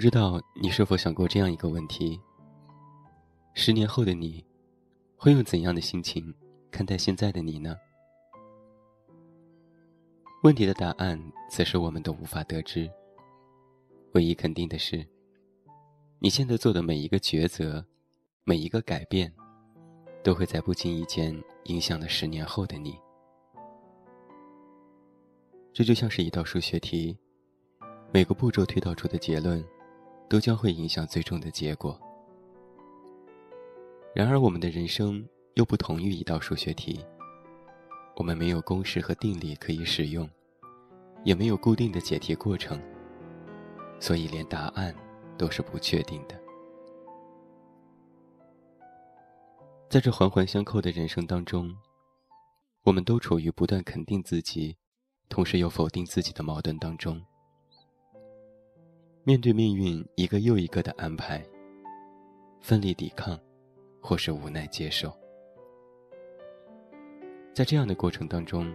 不知道你是否想过这样一个问题：十年后的你，会用怎样的心情看待现在的你呢？问题的答案，此时我们都无法得知。唯一肯定的是，你现在做的每一个抉择，每一个改变，都会在不经意间影响了十年后的你。这就像是一道数学题，每个步骤推导出的结论，都将会影响最终的结果。然而，我们的人生又不同于一道数学题。我们没有公式和定理可以使用，也没有固定的解题过程，所以连答案都是不确定的。在这环环相扣的人生当中，我们都处于不断肯定自己，同时又否定自己的矛盾当中。面对命运一个又一个的安排，奋力抵抗，或是无奈接受。在这样的过程当中，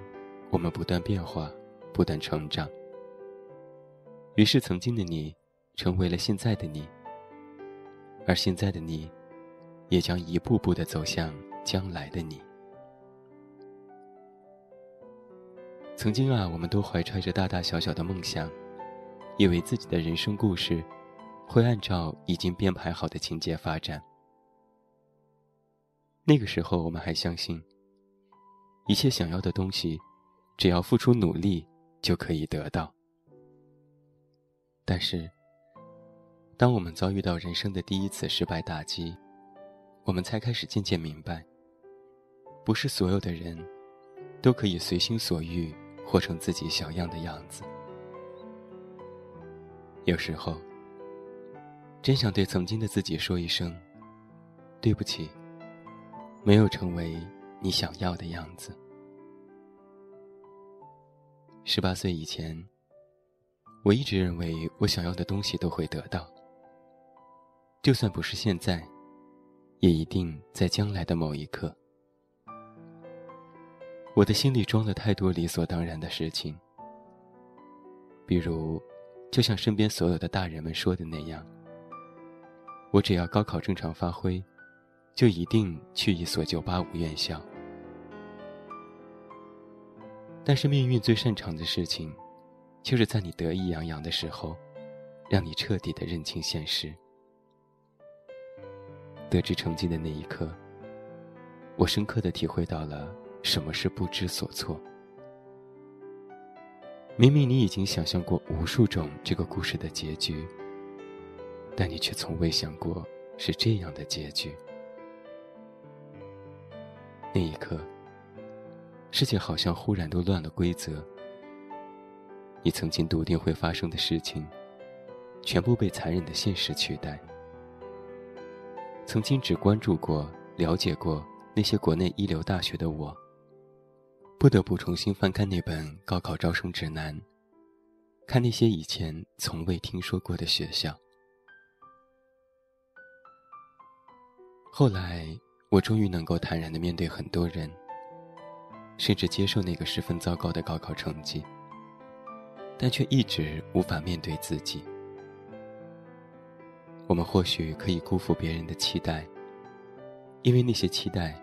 我们不断变化，不断成长。于是，曾经的你，成为了现在的你，而现在的你，也将一步步的走向将来的你。曾经啊，我们都怀揣着大大小小的梦想，以为自己的人生故事，会按照已经编排好的情节发展。那个时候，我们还相信。一切想要的东西，只要付出努力就可以得到。但是，当我们遭遇到人生的第一次失败打击，我们才开始渐渐明白，不是所有的人都可以随心所欲活成自己想要的样子。有时候，真想对曾经的自己说一声：“对不起，没有成为。”你想要的样子。十八岁以前，我一直认为我想要的东西都会得到，就算不是现在，也一定在将来的某一刻。我的心里装了太多理所当然的事情，比如，就像身边所有的大人们说的那样，我只要高考正常发挥，就一定去一所九八五院校。但是命运最擅长的事情，就是在你得意洋洋的时候，让你彻底的认清现实。得知成绩的那一刻，我深刻的体会到了什么是不知所措。明明你已经想象过无数种这个故事的结局，但你却从未想过是这样的结局。那一刻。世界好像忽然都乱了规则，你曾经笃定会发生的事情，全部被残忍的现实取代。曾经只关注过、了解过那些国内一流大学的我，不得不重新翻看那本高考招生指南，看那些以前从未听说过的学校。后来，我终于能够坦然的面对很多人。甚至接受那个十分糟糕的高考成绩，但却一直无法面对自己。我们或许可以辜负别人的期待，因为那些期待，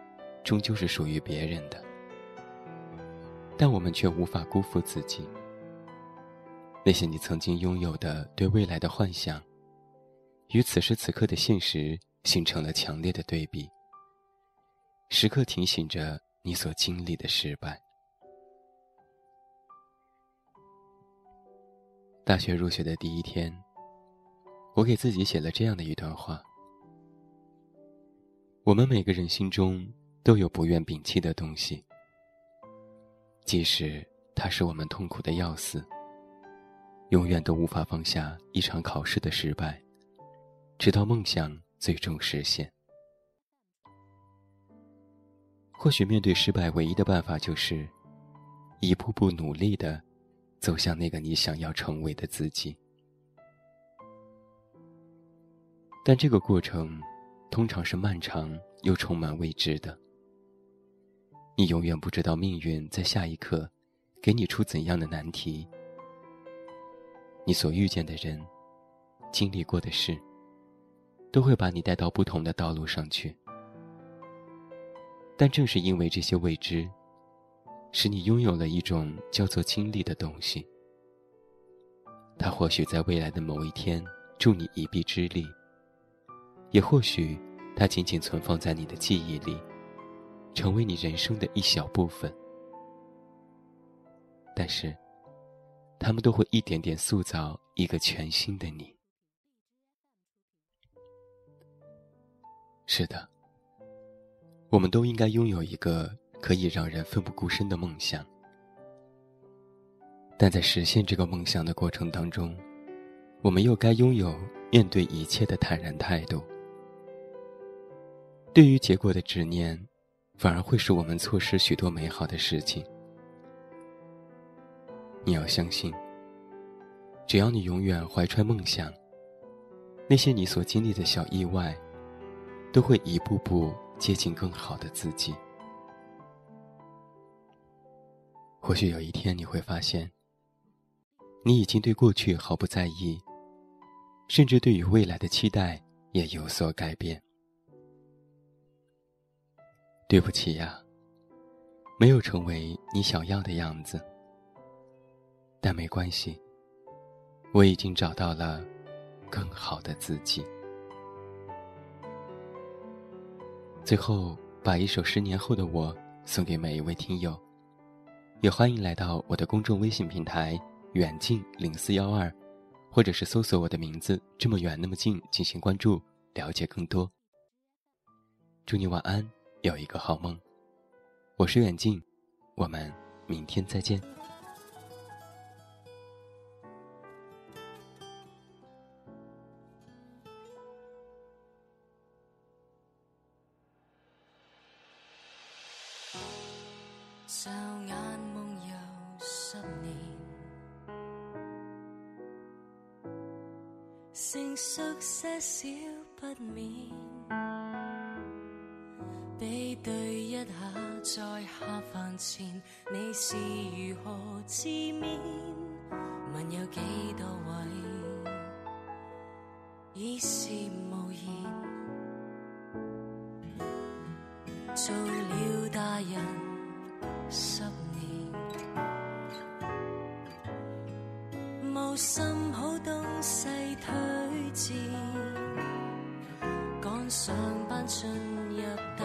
终究是属于别人的。但我们却无法辜负自己。那些你曾经拥有的对未来的幻想，与此时此刻的现实形成了强烈的对比，时刻提醒着。你所经历的失败。大学入学的第一天，我给自己写了这样的一段话：我们每个人心中都有不愿摒弃的东西，即使它使我们痛苦的要死，永远都无法放下一场考试的失败，直到梦想最终实现。或许面对失败，唯一的办法就是，一步步努力的，走向那个你想要成为的自己。但这个过程，通常是漫长又充满未知的。你永远不知道命运在下一刻，给你出怎样的难题。你所遇见的人，经历过的事，都会把你带到不同的道路上去。但正是因为这些未知，使你拥有了一种叫做经历的东西。它或许在未来的某一天助你一臂之力，也或许它仅仅存放在你的记忆里，成为你人生的一小部分。但是，他们都会一点点塑造一个全新的你。是的，我们都应该拥有一个可以让人奋不顾身的梦想。但在实现这个梦想的过程当中，我们又该拥有面对一切的坦然态度。对于结果的执念，反而会使我们错失许多美好的事情。你要相信，只要你永远怀揣梦想，那些你所经历的小意外，都会一步步接近更好的自己。或许有一天你会发现，你已经对过去毫不在意，甚至对于未来的期待也有所改变。对不起呀，没有成为你想要的样子。但没关系，我已经找到了更好的自己。最后，把一首《十年后的我》送给每一位听友，也欢迎来到我的公众微信平台“远近零四幺二”，或者是搜索我的名字“这么远那么近”进行关注，了解更多。祝你晚安，有一个好梦。我是远近，我们明天再见。骤眼梦游十年，成熟些少不免，比对一下在下饭前，你是如何自勉？问有几多位已是无言，做了大人。十年，无甚好东西推荐，赶上班进入大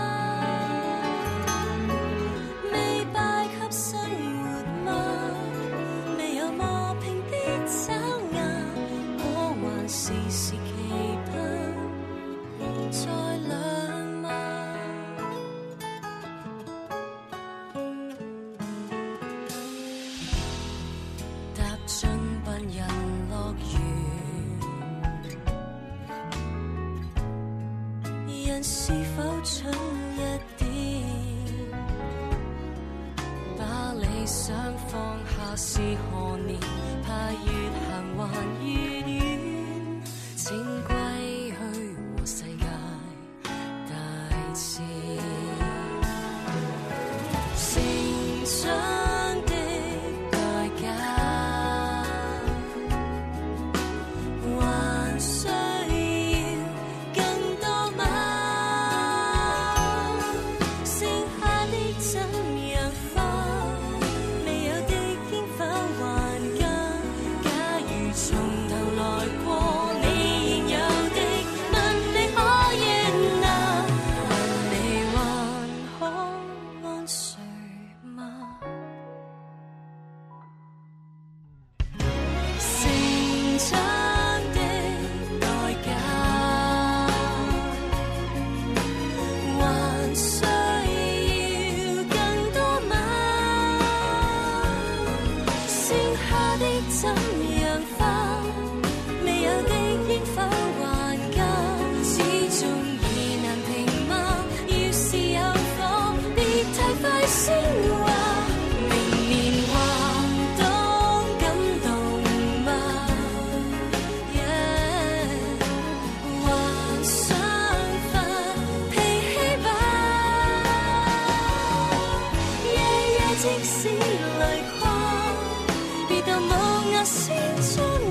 是否像一天？下是泪光别当诺亚星将